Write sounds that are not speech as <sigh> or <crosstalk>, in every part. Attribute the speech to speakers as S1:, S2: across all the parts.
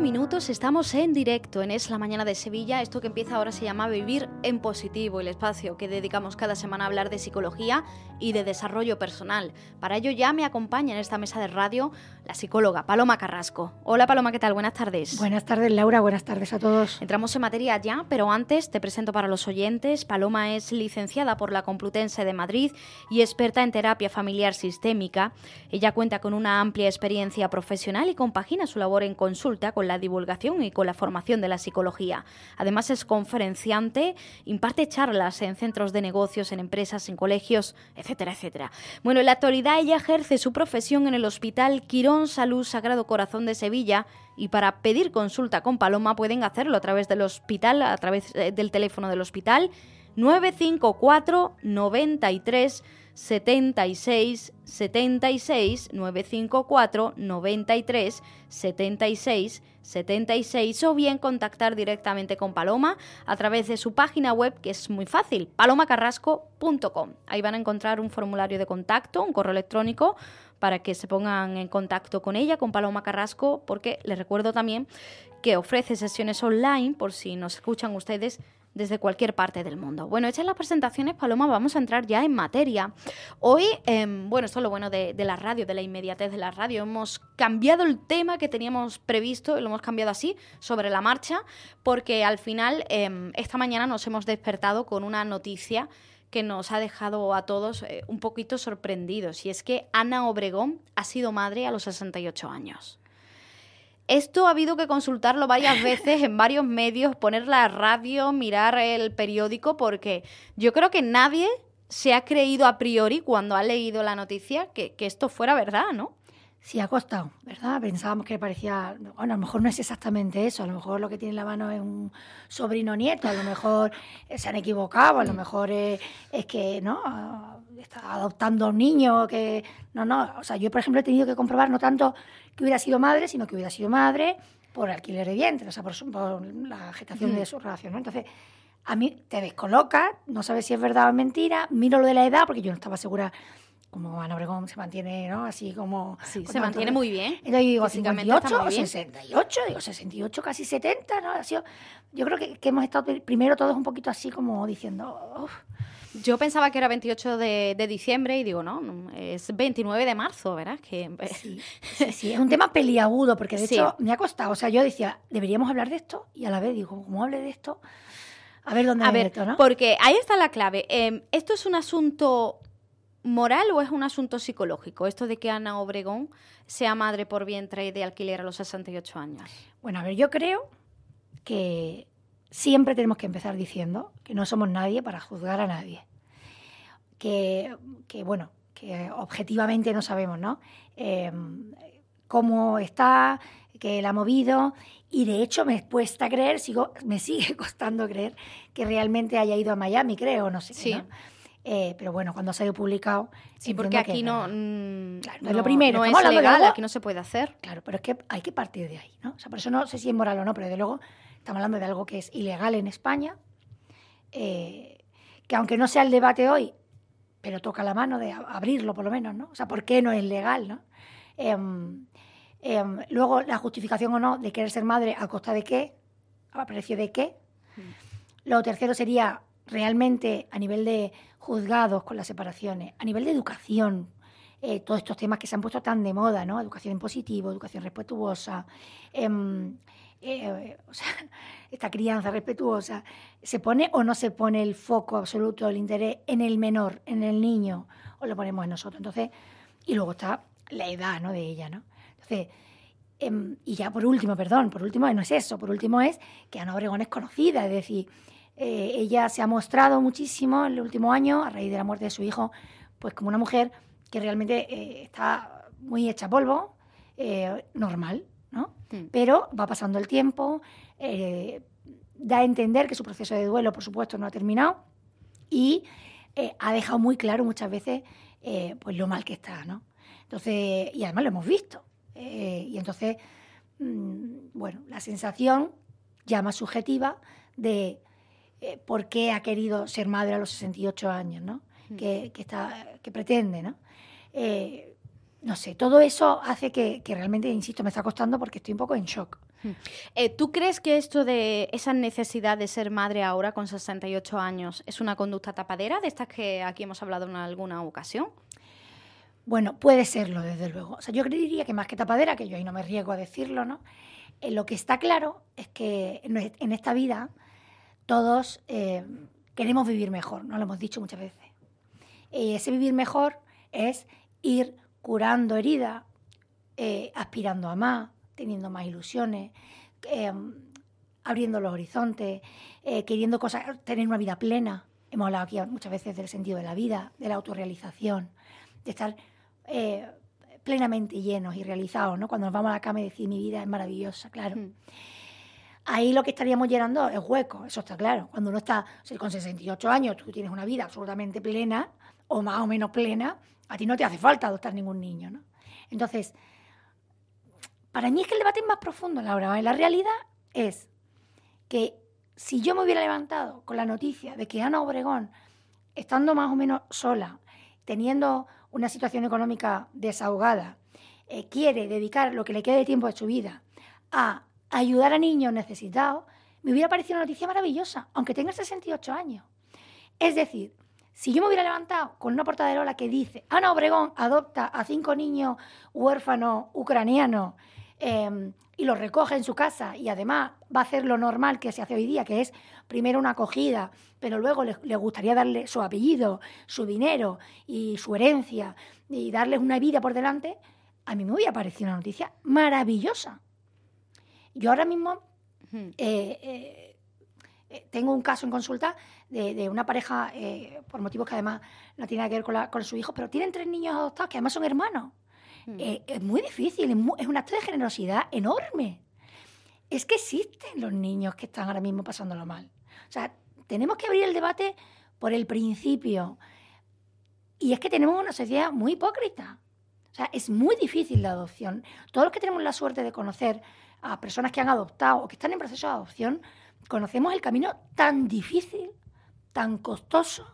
S1: minutos estamos en directo en Es la Mañana de Sevilla. Esto que empieza ahora se llama Vivir en Positivo, el espacio que dedicamos cada semana a hablar de psicología y de desarrollo personal. Para ello ya me acompaña en esta mesa de radio la psicóloga Paloma Carrasco. Hola Paloma, ¿qué tal? Buenas tardes.
S2: Buenas tardes Laura, buenas tardes a todos.
S1: Entramos en materia ya, pero antes te presento para los oyentes. Paloma es licenciada por la Complutense de Madrid y experta en terapia familiar sistémica. Ella cuenta con una amplia experiencia profesional y compagina su labor en consulta con la divulgación y con la formación de la psicología. Además es conferenciante, imparte charlas en centros de negocios, en empresas, en colegios, etcétera, etcétera. Bueno, en la actualidad ella ejerce su profesión en el Hospital Quirón Salud Sagrado Corazón de Sevilla y para pedir consulta con Paloma pueden hacerlo a través del hospital, a través eh, del teléfono del hospital 954 93 76 76 954 93 76 76 o bien contactar directamente con Paloma a través de su página web que es muy fácil, palomacarrasco.com. Ahí van a encontrar un formulario de contacto, un correo electrónico para que se pongan en contacto con ella, con Paloma Carrasco, porque les recuerdo también que ofrece sesiones online por si nos escuchan ustedes desde cualquier parte del mundo. Bueno, hechas las presentaciones, Paloma, vamos a entrar ya en materia. Hoy, em, bueno, esto es lo bueno de, la radio, de la inmediatez de la radio. Hemos cambiado el tema que teníamos previsto, lo hemos cambiado así, sobre la marcha, porque al final, em, esta mañana nos hemos despertado con una noticia que nos ha dejado a todos eh, un poquito sorprendidos, y es que Ana Obregón ha sido madre a los 68 años. Esto ha habido que consultarlo varias veces en varios medios, poner la radio, mirar el periódico, porque yo creo que nadie se ha creído a priori cuando ha leído la noticia que, esto fuera verdad, ¿no?
S2: Sí, ha costado, ¿verdad? Pensábamos que parecía, bueno, a lo mejor no es exactamente eso, a lo mejor lo que tiene en la mano es un sobrino nieto, a lo mejor se han equivocado, a lo mejor es, es que, ¿no? Está adoptando a un niño, que, no, no, o sea, yo por ejemplo he tenido que comprobar no tanto que hubiera sido madre, sino que hubiera sido madre por alquiler de vientre, o sea, por, la gestación de su relación, ¿no? Entonces, a mí te descoloca, no sabes si es verdad o mentira, miro lo de la edad, porque yo no estaba segura como Ana Obregón se mantiene, ¿no? Así como...
S1: Sí, se mantiene muy bien.
S2: Entonces digo, 58 o 68, digo 68, casi 70, ¿no? Ha sido, yo creo que, que, hemos estado primero todos un poquito así como diciendo...
S1: Yo pensaba que era 28 de, diciembre y digo, no, es 29 de marzo, ¿verdad? Que... <laughs>
S2: Sí, sí, es un tema peliagudo porque de hecho me ha costado. O sea, yo decía, deberíamos hablar de esto y a la vez digo, ¿cómo hable de esto? A ver dónde
S1: a ver, ¿no? Porque ahí está la clave. Em, ¿Esto es un asunto moral o es un asunto psicológico? Esto de que Ana Obregón sea madre por vientre y de alquiler a los 68 años.
S2: Bueno, a ver, yo creo que siempre tenemos que empezar diciendo que no somos nadie para juzgar a nadie. Que, bueno, que objetivamente no sabemos, ¿no? Em, cómo está, que la ha movido y de hecho me cuesta creer, sigo, me sigue <laughs> costando creer que realmente haya ido a Miami, creo, no sé. Sí. Eh, pero bueno, cuando ha sido publicado.
S1: Sí, porque aquí no, mm,
S2: no, es lo primero.
S1: No es legal, aquí no se puede hacer.
S2: Claro, pero es que hay que partir de ahí, ¿no? O sea, por eso no sé si es moral o no, pero de luego Estamos hablando de algo que es ilegal en España, eh, que aunque no sea el debate hoy, pero toca la mano de abrirlo por lo menos, ¿no? O sea, ¿por qué no es legal, no? Em, em, luego, la justificación o no de querer ser madre a costa de qué, a precio de qué. Mm. Lo tercero sería realmente a nivel de juzgados con las separaciones, a nivel de educación, eh, todos estos temas que se han puesto tan de moda, ¿no? Educación en positivo, educación respetuosa, em, eh, <laughs> esta crianza respetuosa, ¿se pone o no se pone el foco absoluto del interés en el menor, en el niño, o lo ponemos en nosotros? Entonces, y luego está la edad ¿no? de ella, ¿no? Entonces, em, y ya por último, perdón, por último no es eso, por último es que Ana Obregón es conocida, es decir, eh, ella se ha mostrado muchísimo en el último año, a raíz de la muerte de su hijo, pues como una mujer que realmente eh, está muy hecha polvo, normal, Mm. Pero va pasando el tiempo, eh, da a entender que su proceso de duelo, por supuesto, no ha terminado y eh, ha dejado muy claro muchas veces eh, pues lo mal que está, ¿no? Entonces, y además lo hemos visto. y entonces, mm, bueno, la sensación ya más subjetiva de por qué ha querido ser madre a los 68 años, ¿no? Mm. Que, está, que pretende, ¿no? no sé, todo eso hace que, realmente, insisto, me está costando porque estoy un poco en shock.
S1: Eh, ¿Tú crees que esto de esa necesidad de ser madre ahora con 68 años es una conducta tapadera de estas que aquí hemos hablado en alguna ocasión?
S2: Bueno, puede serlo, desde luego. O sea, yo diría que más que tapadera, que yo ahí no me riesgo a decirlo, ¿no? Eh, lo que está claro es que en esta vida todos eh, queremos vivir mejor, ¿no? Lo hemos dicho muchas veces. Y ese vivir mejor es ir curando heridas, aspirando a más, teniendo más ilusiones, em, abriendo los horizontes, eh, queriendo cosas, tener una vida plena. Hemos hablado aquí muchas veces del sentido de la vida, de la autorrealización, de estar eh, plenamente llenos y realizados, ¿no? Cuando nos vamos a la cama y decir mi vida es maravillosa, claro. Hmm. Ahí lo que estaríamos llenando es hueco, eso está claro. Cuando uno está con 68 años, tú tienes una vida absolutamente plena, o más o menos plena, a ti no te hace falta adoptar ningún niño, ¿no? Entonces, para mí es que el debate es más profundo, Laura. La realidad es que si yo me hubiera levantado con la noticia de que Ana Obregón, estando más o menos sola, teniendo una situación económica desahogada, eh, quiere dedicar lo que le quede de tiempo de su vida a ayudar a niños necesitados, me hubiera parecido una noticia maravillosa, aunque tenga 68 años. Es decir, si yo me hubiera levantado con una portada de Lola que dice Ana Obregón adopta a cinco niños huérfanos ucranianos Em, y lo recoge en su casa y además va a hacer lo normal que se hace hoy día, que es primero una acogida, pero luego le, gustaría darle su apellido, su dinero y su herencia y darles una vida por delante, a mí me hubiera parecido una noticia maravillosa. Yo ahora mismo eh, eh, eh, tengo un caso en consulta de, una pareja, por motivos que además no tiene que ver con, con su hijo, pero tienen tres niños adoptados que además son hermanos. Es muy difícil, es, un acto de generosidad enorme. Es que existen los niños que están ahora mismo pasándolo mal. O sea, tenemos que abrir el debate por el principio. Y es que tenemos una sociedad muy hipócrita. O sea, es muy difícil la adopción. Todos los que tenemos la suerte de conocer a personas que han adoptado o que están en proceso de adopción, conocemos el camino tan difícil, tan costoso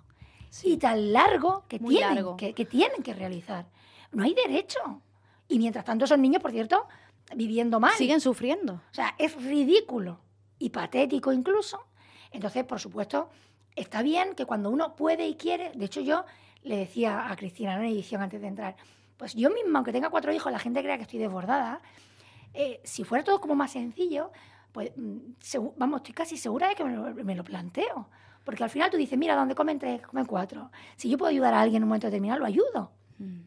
S2: y tan largo que tienen, que tienen que realizar no hay derecho. Y mientras tanto esos niños, por cierto, viviendo mal.
S1: Siguen sufriendo.
S2: O sea, es ridículo y patético incluso. Entonces, por supuesto, está bien que cuando uno puede y quiere, de hecho yo le decía a Cristina en una edición antes de entrar, pues yo misma, aunque tenga cuatro hijos, la gente crea que estoy desbordada, eh, si fuera todo como más sencillo, pues mm, vamos, estoy casi segura de que me lo, planteo. Porque al final tú dices, mira, ¿dónde comen tres, comen cuatro. Si yo puedo ayudar a alguien en un momento determinado, lo ayudo. Mm.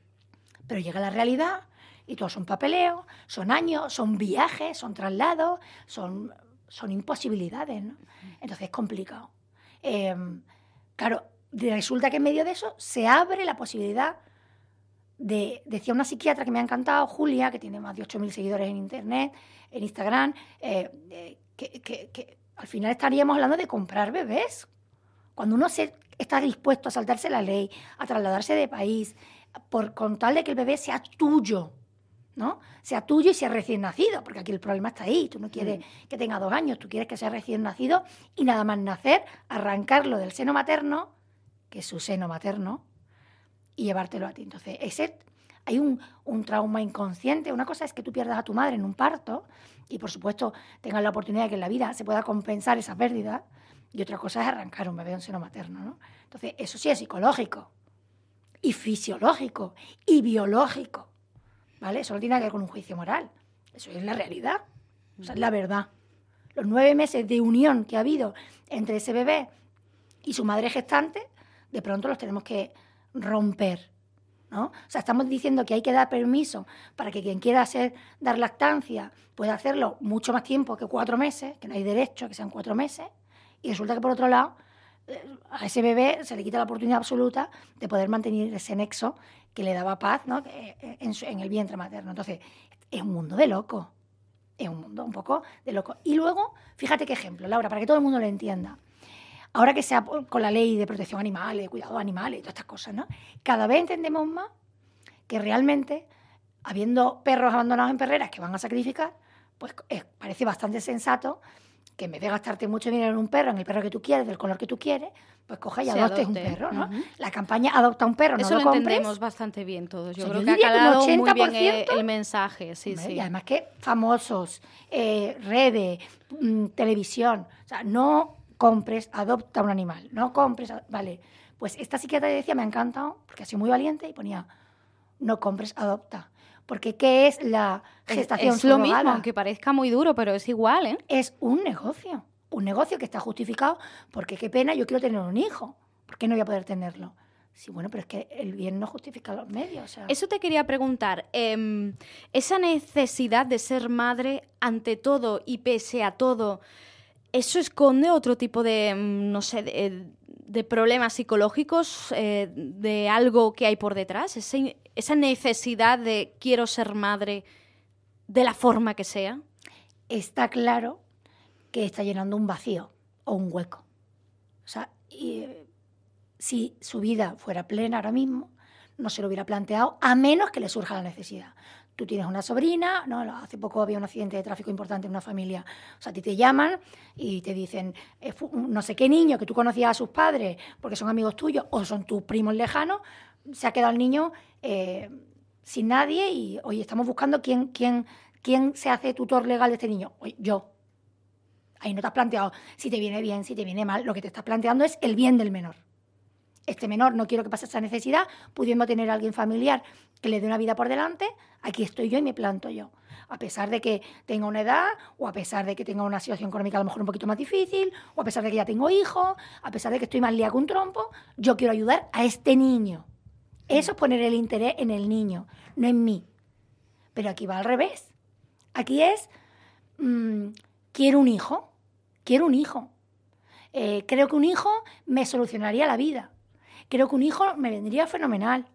S2: Pero llega la realidad y todo son papeleos, son años, son viajes, son traslados, son, son imposibilidades. ¿no? Entonces es complicado. Em, claro, resulta que en medio de eso se abre la posibilidad de, decía una psiquiatra que me ha encantado, Julia, que tiene más de 8.000 seguidores en Internet, en Instagram, eh, eh, que, que, al final estaríamos hablando de comprar bebés. Cuando uno se, está dispuesto a saltarse la ley, a trasladarse de país, por con tal de que el bebé sea tuyo, ¿no? Sea tuyo y sea recién nacido, porque aquí el problema está ahí. Tú no quieres mm. que tenga dos años, tú quieres que sea recién nacido y nada más nacer, arrancarlo del seno materno, que es su seno materno, y llevártelo a ti. Entonces, ese, hay un, un, trauma inconsciente. Una cosa es que tú pierdas a tu madre en un parto y, por supuesto, tengas la oportunidad de que en la vida se pueda compensar esa pérdida. Y otra cosa es arrancar un bebé en seno materno, ¿no? Entonces, eso sí es psicológico y fisiológico y biológico. ¿Vale? Eso no tiene que ver con un juicio moral. Eso es la realidad. O sea, es la verdad. Los nueve meses de unión que ha habido entre ese bebé y su madre gestante, de pronto los tenemos que romper. ¿no? O sea, estamos diciendo que hay que dar permiso para que quien quiera hacer, dar lactancia pueda hacerlo mucho más tiempo que cuatro meses, que no hay derecho a que sean cuatro meses, y resulta que por otro lado a ese bebé se le quita la oportunidad absoluta de poder mantener ese nexo que le daba paz ¿no? Eh, en, el vientre materno. Entonces, es un mundo de loco. Es un mundo un poco de loco. Y luego, fíjate qué ejemplo, Laura, para que todo el mundo lo entienda. Ahora que sea con la ley de protección animal, de cuidado de animales y todas estas cosas, ¿no? Cada vez entendemos más que realmente, habiendo perros abandonados en perreras que van a sacrificar, pues parece bastante sensato que en vez de gastarte mucho dinero en un perro, en el perro que tú quieres, del color que tú quieres, pues coja y adoptes un perro, ¿no? La campaña Adopta un perro, no
S1: Eso
S2: lo,
S1: lo,
S2: compres.
S1: entendemos bastante bien todos. Yo
S2: O sea,
S1: creo
S2: yo
S1: que ha
S2: que un
S1: calado muy bien el,
S2: 80%.
S1: el mensaje, sí,
S2: Hombre,
S1: sí.
S2: Y además que famosos, eh, redes, mm, televisión. O sea, no compres, adopta un animal. No compres, vale. Pues esta psiquiatra decía, me ha encantado, porque ha sido muy valiente, y ponía, no compres, adopta. Porque ¿qué es la
S1: Es-
S2: gestación
S1: es, lo mismo, aunque parezca muy duro, pero es igual, ¿eh?
S2: Es un negocio. Un negocio que está justificado porque qué pena, yo quiero tener un hijo. ¿Por qué no voy a poder tenerlo? Sí, bueno, pero es que el bien no justifica los medios. o sea.
S1: Eso te quería preguntar. em, esa necesidad de ser madre ante todo y pese a todo, ¿eso esconde otro tipo de, mm, no sé, de, de problemas psicológicos, eh, de algo que hay por detrás? Esa necesidad de quiero ser madre de la forma que sea.
S2: está claro que está llenando un vacío o un hueco. O sea, eh, si su vida fuera plena ahora mismo, no se lo hubiera planteado, a menos que le surja la necesidad. Tú tienes una sobrina, ¿no? hace poco había un accidente de tráfico importante en una familia. O sea, a ti te llaman y te dicen, eh, no sé qué niño que tú conocías a sus padres porque son amigos tuyos o son tus primos lejanos, se ha quedado el niño eh, sin nadie y, oye, estamos buscando quién, quién, quién se hace tutor legal de este niño. Oye, yo. Ahí no te has planteado si te viene bien, si te viene mal. Lo que te estás planteando es el bien del menor. Este menor no quiero que pase esa necesidad, pudiendo tener a alguien familiar que le dé una vida por delante, aquí estoy yo y me planto yo. A pesar de que tenga una edad, o a pesar de que tenga una situación económica a lo mejor un poquito más difícil, o a pesar de que ya tengo hijos, a pesar de que estoy más liada que un trompo, yo quiero ayudar a este niño. Eso es poner el interés en el niño, no en mí. Pero aquí va al revés. Aquí es, mm, quiero un hijo, quiero un hijo. Eh, creo que un hijo me solucionaría la vida. Creo que un hijo me vendría fenomenal.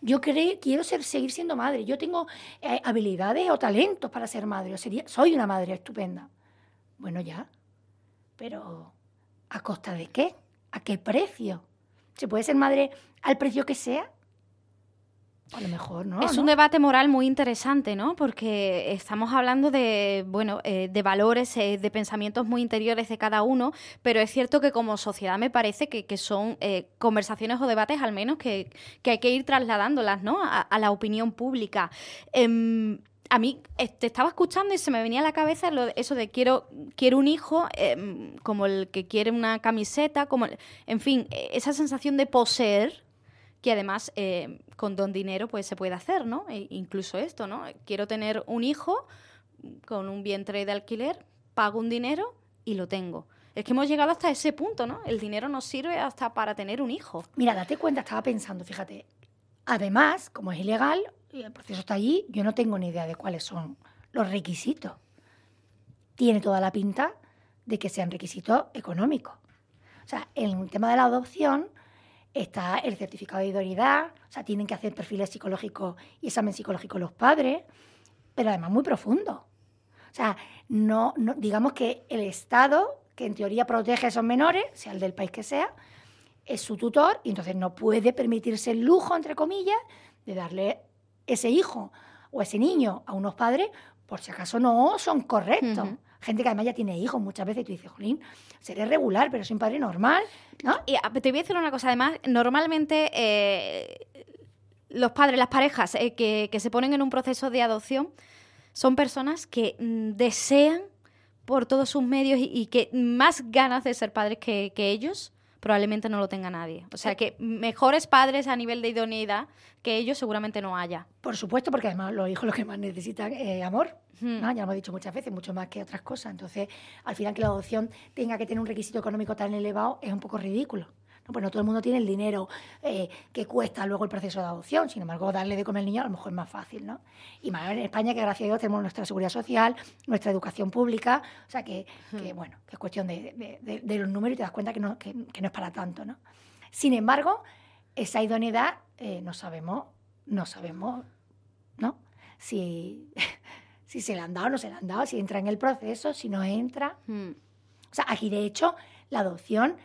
S2: Yo cre- quiero ser, seguir siendo madre. Yo tengo eh, habilidades o talentos para ser madre. O sería, soy una madre estupenda. Bueno, ya. Pero ¿a costa de qué? ¿A qué precio? ¿Se puede ser madre al precio que sea? A lo mejor, ¿no?
S1: es
S2: ¿no?
S1: un debate moral muy interesante, ¿no? Porque estamos hablando de, bueno, eh, de valores, eh, de pensamientos muy interiores de cada uno, pero es cierto que como sociedad me parece que, que son eh, conversaciones o debates al menos que, que hay que ir trasladándolas, ¿no? A, a la opinión pública. Em, a mí eh, te estaba escuchando y se me venía a la cabeza lo de- eso de quiero, quiero un hijo, em, como el que quiere una camiseta, como, el- en fin, eh, esa sensación de poseer que además eh, con don dinero pues se puede hacer, ¿no? E incluso esto, ¿no? Quiero tener un hijo con un vientre de alquiler, pago un dinero y lo tengo. Es que hemos llegado hasta ese punto, ¿no? El dinero nos sirve hasta para tener un hijo.
S2: Mira, date cuenta, estaba pensando, fíjate. Además, como es ilegal el proceso está allí, yo no tengo ni idea de cuáles son los requisitos. Tiene toda la pinta de que sean requisitos económicos. O sea, en el tema de la adopción está el certificado de idoneidad, o sea, tienen que hacer perfiles psicológicos y examen psicológico los padres, pero además muy profundo. O sea, no, no- digamos que el Estado, que en teoría protege a esos menores, sea el del país que sea, es su tutor y entonces no puede permitirse el lujo, entre comillas, de darle ese hijo o ese niño a unos padres por si acaso no son correctos. Gente que además ya tiene hijos muchas veces y tú dices, Jolín, seré regular, pero soy un padre normal, ¿no?
S1: Y a- te voy a decir una cosa, además, normalmente eh, los padres, las parejas eh, que, que se ponen en un proceso de adopción son personas que mm, desean por todos sus medios y, que más ganas de ser padres que ellos probablemente no lo tenga nadie. O sea que mejores padres a nivel de idoneidad que ellos seguramente no haya.
S2: Por supuesto, porque además los hijos lo que más necesitan es amor.
S1: Hmm.
S2: ¿no? Ya lo hemos dicho muchas veces, mucho más que otras cosas. Entonces, al final que la adopción tenga que tener un requisito económico tan elevado es un poco ridículo. ¿No? Pues no todo el mundo tiene el dinero eh, que cuesta luego el proceso de adopción. Sin embargo, darle de comer al niño a lo mejor es más fácil. ¿no? Y más en España, que gracias a Dios tenemos nuestra seguridad social, nuestra educación pública. O sea, que, que, bueno, que es cuestión de, de- de- de los números y te das cuenta que no, que, que no es para tanto. ¿no? Sin embargo, esa idoneidad eh, no sabemos, no sabemos, ¿no? Si, <laughs> si se le han dado o no se le han dado, si entra en el proceso, si no entra.
S1: Hmm.
S2: O sea, aquí de hecho la adopción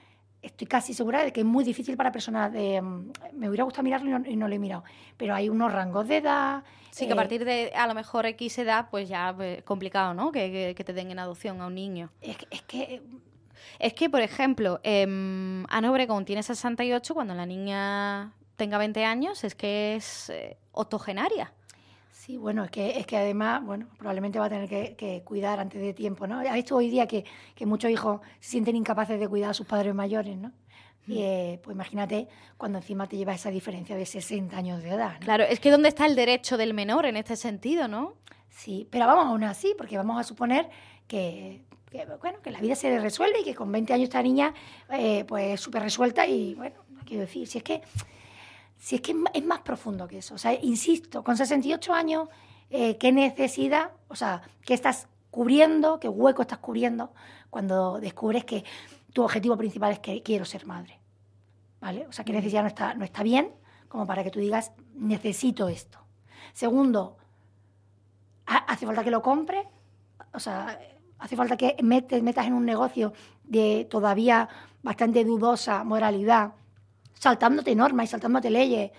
S2: estoy casi segura de que es muy difícil para personas de... mm, Me hubiera gustado mirarlo y no, y no lo he mirado. Pero hay unos rangos de edad.
S1: Sí, que a
S2: eh,
S1: partir de a lo mejor X edad, pues ya es complicado, ¿no? Que, que- que te den en adopción a un niño.
S2: Es, que- es que
S1: Es que, por ejemplo, em, Ana Obregón tiene 68, cuando la niña tenga 20 años, es que es eh, octogenaria.
S2: Sí, bueno, es que, es que además, bueno, probablemente va a tener que, que cuidar antes de tiempo, ¿no? Ha visto hoy día que, que muchos hijos se sienten incapaces de cuidar a sus padres mayores, ¿no? Y eh, pues imagínate cuando encima te lleva esa diferencia de 60 años de edad, ¿no?
S1: Claro, es que ¿dónde está el derecho del menor en este sentido, no?
S2: Sí, pero vamos aún así, porque vamos a suponer que, que, bueno, que la vida se resuelve y que con 20 años esta niña eh, pues es súper resuelta y bueno, quiero decir, si es que, si es, que es más profundo que eso. O sea, insisto, con 68 años, eh, ¿qué necesidad, o sea, qué estás cubriendo, qué hueco estás cubriendo cuando descubres que tu objetivo principal es que quiero ser madre? ¿Vale? O sea, qué necesidad no está, no está bien como para que tú digas, necesito esto. Segundo, ha- hace falta que lo compre, o sea, hace falta que metas en un negocio de todavía bastante dudosa moralidad, saltándote normas y saltándote leyes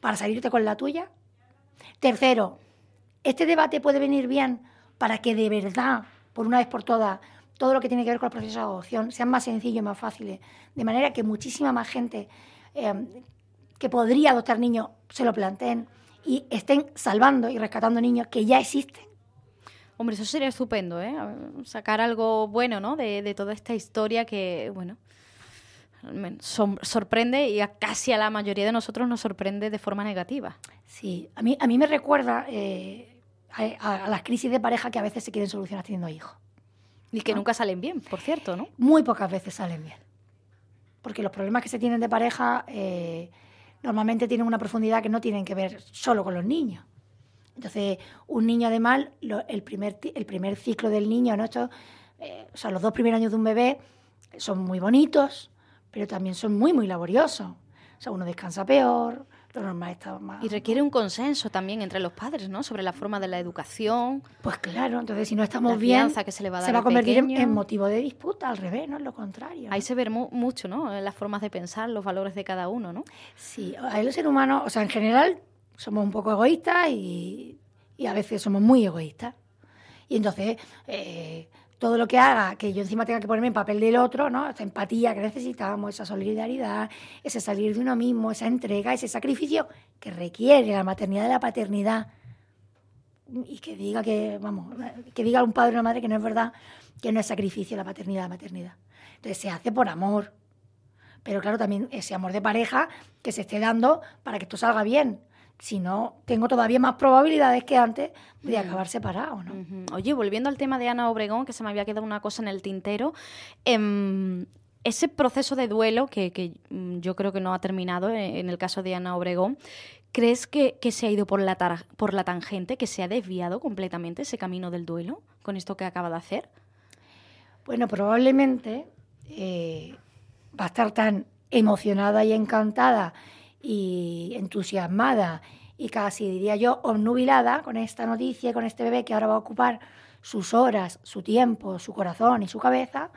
S2: para salirte con la tuya. Tercero, este debate puede venir bien para que de verdad, por una vez por todas, todo lo que tiene que ver con el proceso de adopción sean más sencillos y más fáciles, de manera que muchísima más gente eh, que podría adoptar niños se lo planteen y estén salvando y rescatando niños que ya existen.
S1: Hombre, eso sería estupendo, ¿eh? Sacar algo bueno, ¿no? De toda esta historia que, bueno, sorprende y a casi a la mayoría de nosotros nos sorprende de forma negativa.
S2: Sí, a mí, a mí me recuerda eh, a, las crisis de pareja que a veces se quieren solucionar teniendo hijos.
S1: Y que
S2: Ah.
S1: nunca salen bien, por cierto, ¿no?
S2: Muy pocas veces salen bien. Porque los problemas que se tienen de pareja eh, normalmente tienen una profundidad que no tienen que ver solo con los niños. Entonces, un niño además, lo- el, primer, el primer ciclo del niño, ¿no? Esto, eh, o sea, los dos primeros años de un bebé son muy bonitos, pero también son muy, muy laboriosos. O sea, uno descansa peor, lo normal está más...
S1: Y requiere un consenso también entre los padres, ¿no? Sobre la forma de la educación.
S2: Pues claro, entonces si no estamos
S1: La
S2: bien,
S1: que se le va a dar
S2: va a convertir en, motivo de disputa, al revés, no es lo contrario. ¿no?
S1: Ahí se ve mu- mucho, ¿no? Las formas de pensar, los valores de cada uno, ¿no?
S2: Sí, ahí los seres humanos, o sea, en general somos un poco egoístas y, y a veces somos muy egoístas. Y entonces, eh, todo lo que haga que yo encima tenga que ponerme en papel del otro, ¿no? Esa empatía que necesitamos, esa solidaridad, ese salir de uno mismo, esa entrega, ese sacrificio que requiere la maternidad y la paternidad. Y que diga que, vamos, que diga un padre o una madre que no es verdad, que no es sacrificio la paternidad, la maternidad. Entonces se hace por amor, pero claro, también ese amor de pareja que se esté dando para que esto salga bien. Si no, tengo todavía más probabilidades que antes de acabar separado, ¿no?
S1: Oye, volviendo al tema de Ana Obregón, que se me había quedado una cosa en el tintero, em, ese proceso de duelo que, que, mm, yo creo que no ha terminado en, en el caso de Ana Obregón, ¿crees que, que se ha ido por la, tar- por la tangente, que se ha desviado completamente ese camino del duelo con esto que acaba de hacer?
S2: Bueno, probablemente eh, va a estar tan emocionada y encantada y entusiasmada y casi diría yo obnubilada con esta noticia con este bebé que ahora va a ocupar sus horas, su tiempo, su corazón y su cabeza,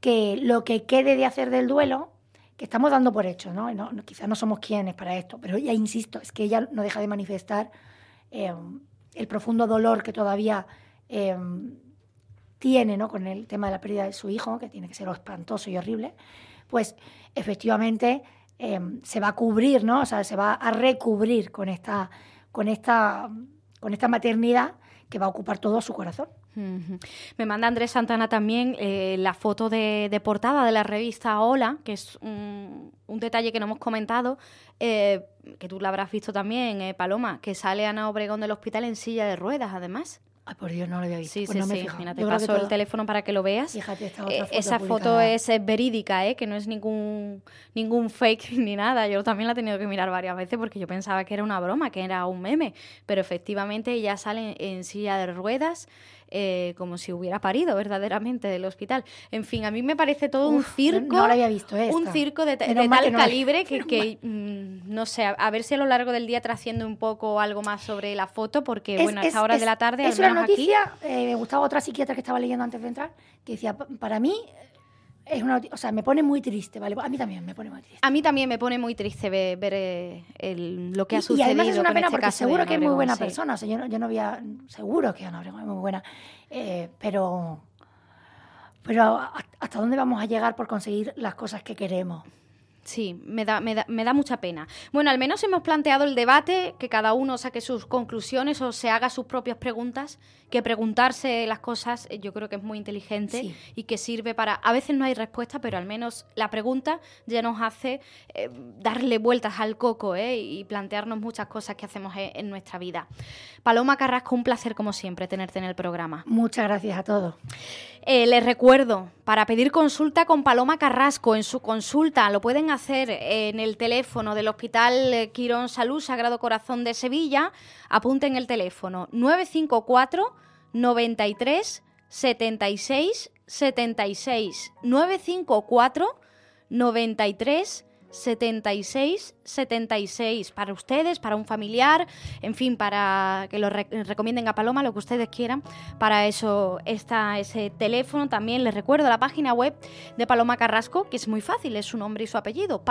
S2: que lo que quede de hacer del duelo, que estamos dando por hecho, ¿no? Quizás no somos quienes para esto, pero ya insisto, es que ella no deja de manifestar eh, el profundo dolor que todavía eh, tiene ¿no? con el tema de la pérdida de su hijo, que tiene que ser espantoso y horrible, pues efectivamente eh, se va a cubrir, ¿no? O sea, se va a recubrir con esta, con esta, con esta maternidad que va a ocupar todo su corazón.
S1: Me manda Andrés Santana también eh, la foto de, de portada de la revista Hola, que es un, un detalle que no hemos comentado, eh, que tú la habrás visto también, eh, Paloma, que sale Ana Obregón del hospital en silla de ruedas, además.
S2: Ay, por Dios, no lo había visto.
S1: Sí,
S2: Pues
S1: sí,
S2: no me
S1: sí. Mira, te paso el teléfono para que lo veas.
S2: Fíjate, esta
S1: Eh,
S2: otra foto
S1: esa foto es eh, verídica, ¿eh? que no es ningún, ningún fake <laughs> ni nada. Yo también la he tenido que mirar varias veces porque yo pensaba que era una broma, que era un meme. Pero efectivamente ella sale en silla de ruedas eh, como si hubiera parido verdaderamente del hospital. En fin, a mí me parece todo un circo.
S2: no la había visto esta.
S1: Un circo de, de
S2: mal
S1: tal
S2: no
S1: calibre que, mm, no sé, a, ver si a lo largo del día trasciende un poco algo más sobre la foto, porque
S2: Es-
S1: bueno, a
S2: es-
S1: esta hora
S2: es-
S1: de la tarde, al
S2: Es una
S1: menos aquí,
S2: noticia, eh, me gustaba otra psiquiatra que estaba leyendo antes de entrar, que decía, "Pa- para mí, es una, o sea, me pone muy triste, ¿vale? A mí también me pone muy triste.
S1: A mí también me pone muy triste ver, ver eh, el, lo que ha sucedido.
S2: Y además es una pena
S1: este
S2: porque seguro que es muy buena
S1: sí.
S2: persona. O sea, yo no, yo no había. Seguro que Ana Obregón es muy buena. eh, pero. Pero ¿a- ¿hasta dónde vamos a llegar por conseguir las cosas que queremos?
S1: Sí, me da, me, da, me da mucha pena. Bueno, al menos hemos planteado el debate, que cada uno saque sus conclusiones o se haga sus propias preguntas, que preguntarse las cosas eh, yo creo que es muy inteligente
S2: Sí.
S1: y que sirve para... A veces no hay respuesta, pero al menos la pregunta ya nos hace eh, darle vueltas al coco ¿eh? y plantearnos muchas cosas que hacemos en, en nuestra vida. Paloma Carrasco, un placer como siempre tenerte en el programa.
S2: Muchas gracias a todos.
S1: Eh, les recuerdo, para pedir consulta con Paloma Carrasco en su consulta, lo pueden hacer en el teléfono del Hospital Quirón Salud Sagrado Corazón de Sevilla. Apunten el teléfono 954 93 76 76 954 93 76 76 para ustedes, para un familiar, en fin, para que lo re- recomienden a Paloma, lo que ustedes quieran. Para eso está ese teléfono. También les recuerdo la página web de Paloma Carrasco, que es muy fácil, es su nombre y su apellido,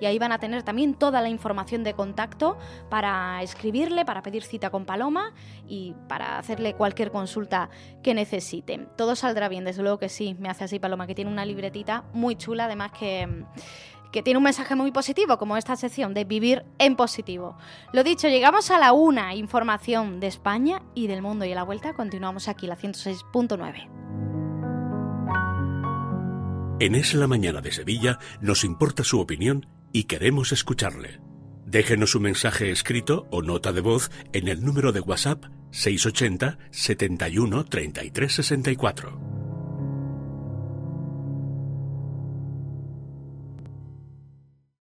S1: y ahí van a tener también toda la información de contacto para escribirle, para pedir cita con Paloma y para hacerle cualquier consulta que necesiten. Todo saldrá bien, desde luego que sí, me hace así Paloma, que tiene una libretita muy chula, además que que tiene un mensaje muy positivo, como esta sección de vivir en positivo. Lo dicho, llegamos a la una, información de España y del mundo, y a la vuelta continuamos aquí, la 106.9.
S3: En Es la Mañana de Sevilla nos importa su opinión y queremos escucharle. Déjenos un mensaje escrito o nota de voz en el número de WhatsApp 680 71 33 64.